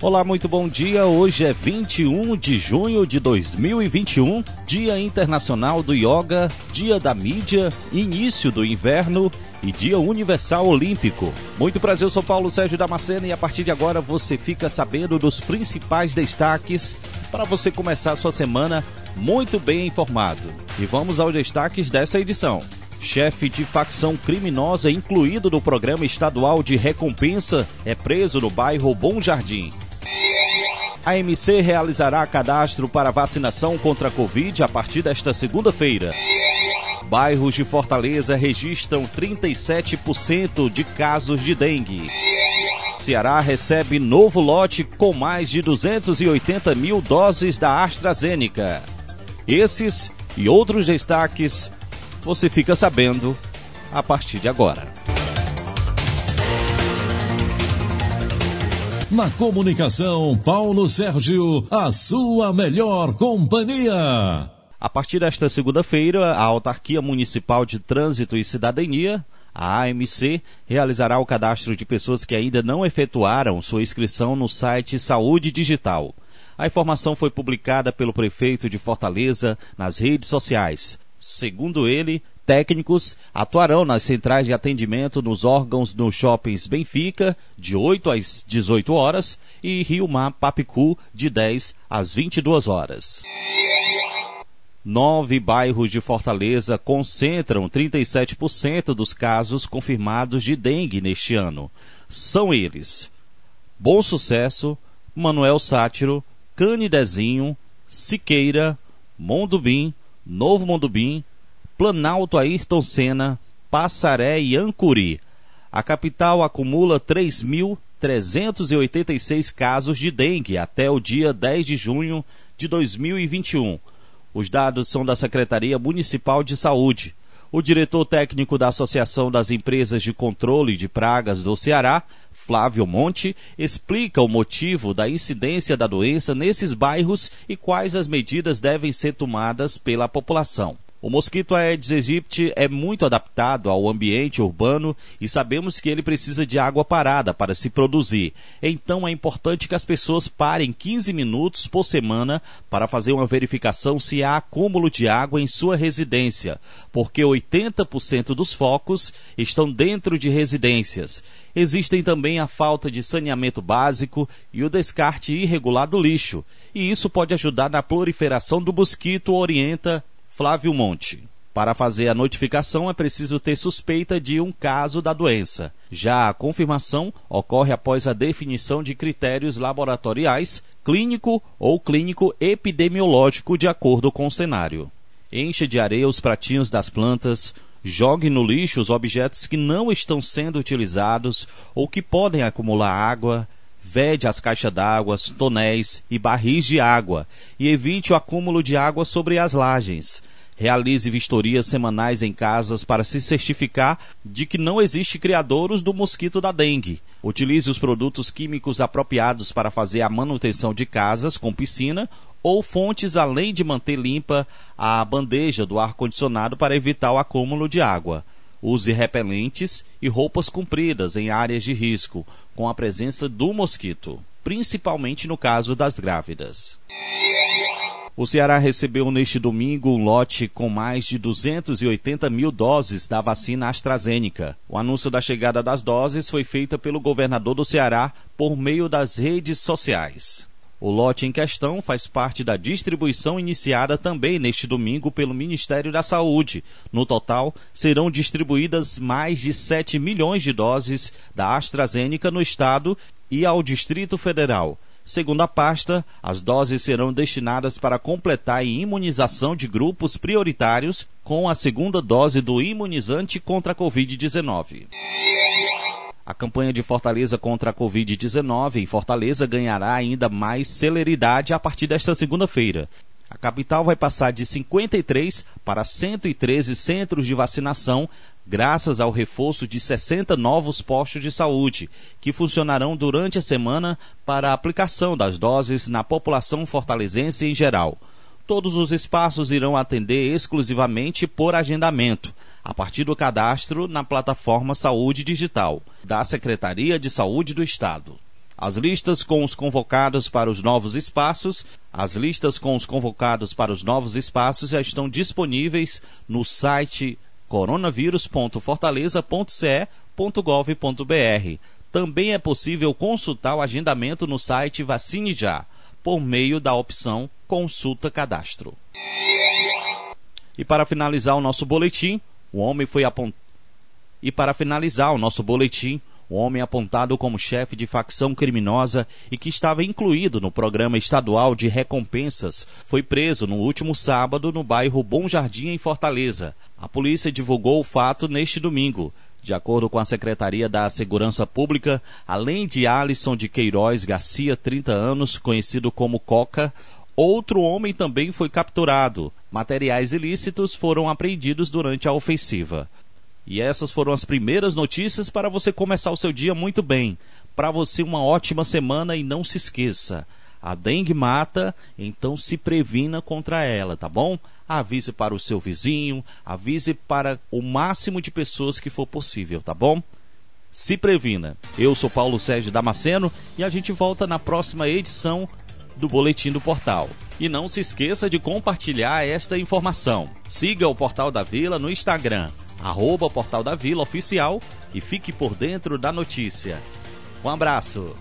Olá, muito bom dia. Hoje é 21 de junho de 2021, Dia Internacional do Yoga, Dia da Mídia, início do inverno e Dia Universal Olímpico. Muito prazer, eu sou Paulo Sérgio Damasceno e a partir de agora você fica sabendo dos principais destaques para você começar a sua semana muito bem informado. E vamos aos destaques dessa edição. Chefe de facção criminosa incluído no programa estadual de recompensa é preso no bairro Bom Jardim. A realizará cadastro para vacinação contra a Covid a partir desta segunda-feira. Bairros de Fortaleza registram 37% de casos de dengue. Ceará recebe novo lote com mais de 280 mil doses da AstraZeneca. Esses e outros destaques você fica sabendo a partir de agora. Na comunicação, Paulo Sérgio, a sua melhor companhia. A partir desta segunda-feira, a Autarquia Municipal de Trânsito e Cidadania, a AMC, realizará o cadastro de pessoas que ainda não efetuaram sua inscrição no site Saúde Digital. A informação foi publicada pelo prefeito de Fortaleza nas redes sociais. Segundo ele, técnicos atuarão nas centrais de atendimento nos órgãos nos shoppings Benfica, de 8 às 18 horas, e Rio Mar Papicu, de 10 às 22 horas. Nove bairros de Fortaleza concentram 37% dos casos confirmados de dengue neste ano. São eles: Bom Sucesso, Manuel Sátiro, Canidezinho, Siqueira, Mondubim, Novo Mondubim, Planalto Ayrton Senna, Passaré e Ancuri. A capital acumula 3.386 casos de dengue até o dia 10 de junho de 2021. Os dados são da Secretaria Municipal de Saúde. O diretor técnico da Associação das Empresas de Controle de Pragas do Ceará, Flávio Monte, explica o motivo da incidência da doença nesses bairros e quais as medidas devem ser tomadas pela população. O mosquito Aedes aegypti é muito adaptado ao ambiente urbano e sabemos que ele precisa de água parada para se produzir. Então é importante que as pessoas parem 15 minutos por semana para fazer uma verificação se há acúmulo de água em sua residência, porque 80% dos focos estão dentro de residências. Existem também a falta de saneamento básico e o descarte irregular do lixo, e isso pode ajudar na proliferação do mosquito, orienta Flávio Monte. Para fazer a notificação é preciso ter suspeita de um caso da doença. Já a confirmação ocorre após a definição de critérios laboratoriais, clínico ou clínico epidemiológico de acordo com o cenário. Encha de areia os pratinhos das plantas, jogue no lixo os objetos que não estão sendo utilizados ou que podem acumular água, vede as caixas d'água, tonéis e barris de água e evite o acúmulo de água sobre as lajes. Realize vistorias semanais em casas para se certificar de que não existe criadouros do mosquito da dengue. Utilize os produtos químicos apropriados para fazer a manutenção de casas com piscina ou fontes, além de manter limpa a bandeja do ar-condicionado para evitar o acúmulo de água. Use repelentes e roupas compridas em áreas de risco, com a presença do mosquito, principalmente no caso das grávidas. O Ceará recebeu neste domingo um lote com mais de 280 mil doses da vacina AstraZeneca. O anúncio da chegada das doses foi feito pelo governador do Ceará por meio das redes sociais. O lote em questão faz parte da distribuição iniciada também neste domingo pelo Ministério da Saúde. No total, serão distribuídas mais de 7 milhões de doses da AstraZeneca no estado e ao Distrito Federal. Segundo a pasta, as doses serão destinadas para completar a imunização de grupos prioritários com a segunda dose do imunizante contra a Covid-19. A campanha de Fortaleza contra a Covid-19 em Fortaleza ganhará ainda mais celeridade a partir desta segunda-feira. A capital vai passar de 53 para 113 centros de vacinação, graças ao reforço de 60 novos postos de saúde, que funcionarão durante a semana para a aplicação das doses na população fortalezense em geral. Todos os espaços irão atender exclusivamente por agendamento, a partir do cadastro na plataforma Saúde Digital, da Secretaria de Saúde do Estado. As listas com os convocados para os novos espaços, as listas com os convocados para os novos espaços já estão disponíveis no site coronavírus.fortaleza.ce.gov.br. Também é possível consultar o agendamento no site Vacine Já, por meio da opção Consulta Cadastro. E para finalizar o nosso boletim, o homem foi apontado. E para finalizar o nosso boletim, o homem apontado como chefe de facção criminosa e que estava incluído no programa estadual de recompensas foi preso no último sábado no bairro Bom Jardim, em Fortaleza. A polícia divulgou o fato neste domingo. De acordo com a Secretaria da Segurança Pública, além de Alisson de Queiroz Garcia, 30 anos, conhecido como Coca, outro homem também foi capturado. Materiais ilícitos foram apreendidos durante a ofensiva. E essas foram as primeiras notícias para você começar o seu dia muito bem. Para você, uma ótima semana e não se esqueça: a dengue mata, então se previna contra ela, tá bom? Avise para o seu vizinho, avise para o máximo de pessoas que for possível, tá bom? Se previna. Eu sou Paulo Sérgio Damasceno e a gente volta na próxima edição do Boletim do Portal. E não se esqueça de compartilhar esta informação. Siga o Portal da Vila no Instagram arroba Portal da Vila Oficial e fique por dentro da notícia. Um abraço!